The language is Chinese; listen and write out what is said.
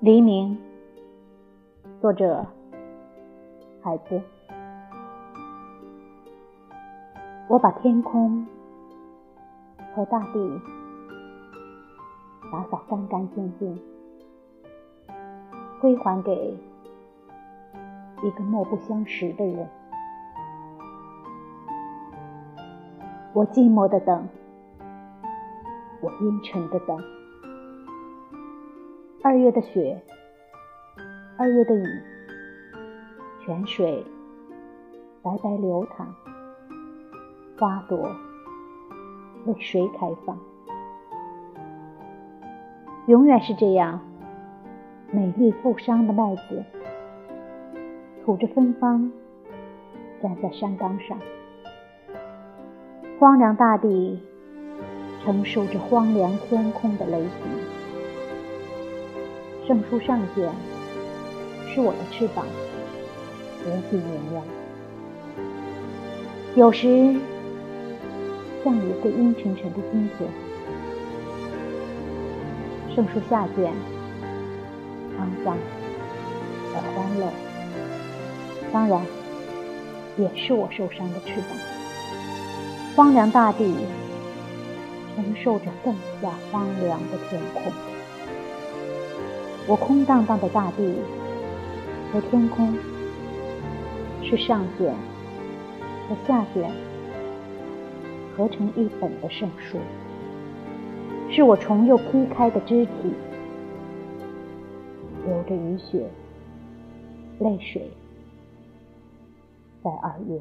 黎明，作者海波。我把天空和大地打扫干干净净，归还给一个莫不相识的人。我寂寞的等，我阴沉的等。二月的雪，二月的雨，泉水白白流淌，花朵为谁开放？永远是这样，美丽负伤的麦子，吐着芬芳，站在山岗上，荒凉大地承受着荒凉天空的雷霆。圣书上卷是我的翅膀，无比明亮。有时像一个阴沉沉的金子。圣书下卷肮脏而欢乐，当然也是我受伤的翅膀。荒凉大地承受着更加荒凉的天空。我空荡荡的大地和天空，是上卷和下卷合成一本的圣书，是我重又劈开的肢体，流着雨雪、泪水，在二月。